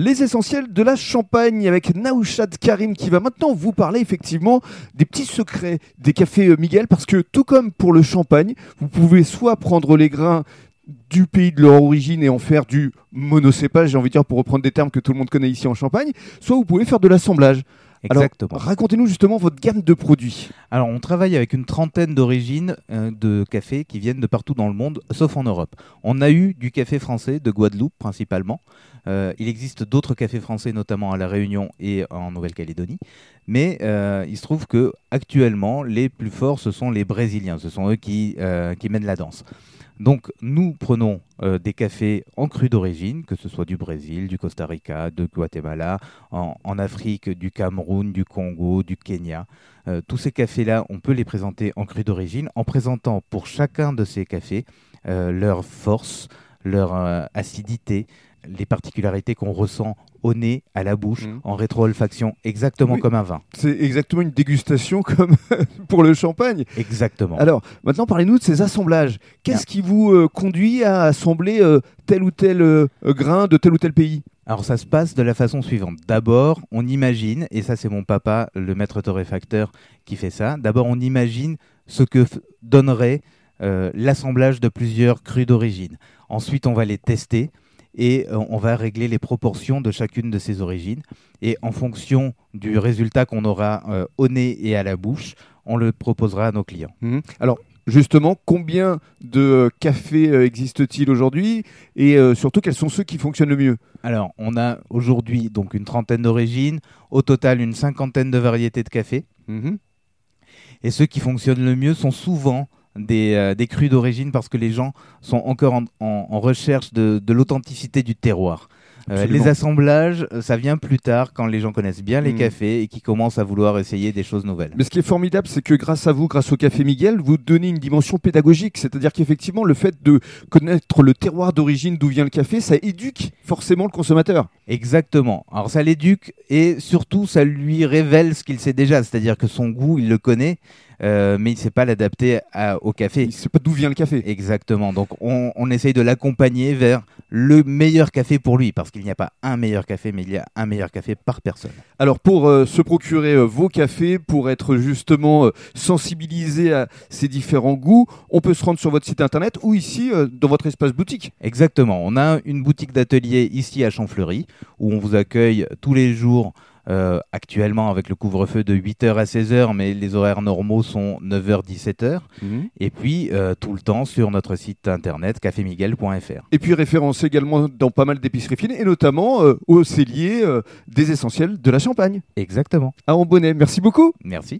Les essentiels de la Champagne avec Naouchad Karim qui va maintenant vous parler effectivement des petits secrets des cafés euh, Miguel parce que tout comme pour le champagne, vous pouvez soit prendre les grains du pays de leur origine et en faire du monocépage, j'ai envie de dire pour reprendre des termes que tout le monde connaît ici en Champagne, soit vous pouvez faire de l'assemblage. Exactement. Racontez-nous justement votre gamme de produits. Alors, on travaille avec une trentaine d'origines euh, de cafés qui viennent de partout dans le monde, sauf en Europe. On a eu du café français, de Guadeloupe principalement. Euh, il existe d'autres cafés français, notamment à La Réunion et en Nouvelle-Calédonie. Mais euh, il se trouve que actuellement, les plus forts, ce sont les Brésiliens. Ce sont eux qui, qui mènent la danse. Donc nous prenons euh, des cafés en cru d'origine, que ce soit du Brésil, du Costa Rica, de Guatemala, en, Afrique, du Cameroun, du Congo, du Kenya. Euh, tous ces cafés-là, on peut les présenter en cru d'origine en présentant pour chacun de ces cafés euh, leur force, leur acidité, les particularités qu'on ressent au nez, à la bouche, mmh. en rétro-olfaction, exactement comme un vin. C'est exactement une dégustation comme pour le champagne. Exactement. Alors, maintenant, parlez-nous de ces assemblages. Qu'est-ce qui vous euh, conduit à assembler euh, tel ou tel euh, grain de tel ou tel pays? Alors ça se passe de la façon suivante. D'abord, on imagine, et ça c'est mon papa, le maître torréfacteur, qui fait ça. D'abord, on imagine ce que donnerait l'assemblage de plusieurs crus d'origine. Ensuite, on va les tester et euh, on va régler les proportions de chacune de ces origines. Et en fonction du résultat qu'on aura euh, au nez et à la bouche, on le proposera à nos clients. Mhm. Alors, justement, combien de cafés euh, existe-t-il aujourd'hui et surtout quels sont ceux qui fonctionnent le mieux? Alors, on a aujourd'hui donc une trentaine d'origines, au total une cinquantaine de variétés de café. Mhm. Et ceux qui fonctionnent le mieux sont souvent euh, des, crus d'origine parce que les gens sont encore en, recherche de, l'authenticité du terroir. Euh, les assemblages, ça vient plus tard quand les gens connaissent bien les hmm. cafés et qui commencent à vouloir essayer des choses nouvelles. Mais ce qui est formidable, c'est que grâce à vous, grâce au Café Miguel, vous donnez une dimension pédagogique. C'est-à-dire qu'effectivement, le fait de connaître le terroir d'origine d'où vient le café, ça éduque forcément le consommateur. Exactement. Alors ça l'éduque et surtout ça lui révèle ce qu'il sait déjà. C'est-à-dire que son goût, il le connaît euh, mais il ne sait pas l'adapter au café. Il ne sait pas d'où vient le café. Exactement. Donc on, on essaye de l'accompagner vers le meilleur café pour lui, parce qu'il n'y a pas un meilleur café, mais il y a un meilleur café par personne. Alors pour euh, se procurer euh, vos cafés, pour être justement sensibilisé à ces différents goûts, on peut se rendre sur votre site internet ou ici dans votre espace boutique. Exactement. On a une boutique d'atelier ici à Champfleury, où on vous accueille tous les jours euh, actuellement avec le couvre-feu de 8h à 16h, mais les horaires normaux sont 9h, 17h. Mhm. Et puis euh, tout le temps sur notre site internet cafémiguel.fr. Et puis référencé également dans pas mal d'épiceries fines et notamment euh, au cellier des essentiels de la Champagne. Exactement. À Ambonnet, merci beaucoup. Merci.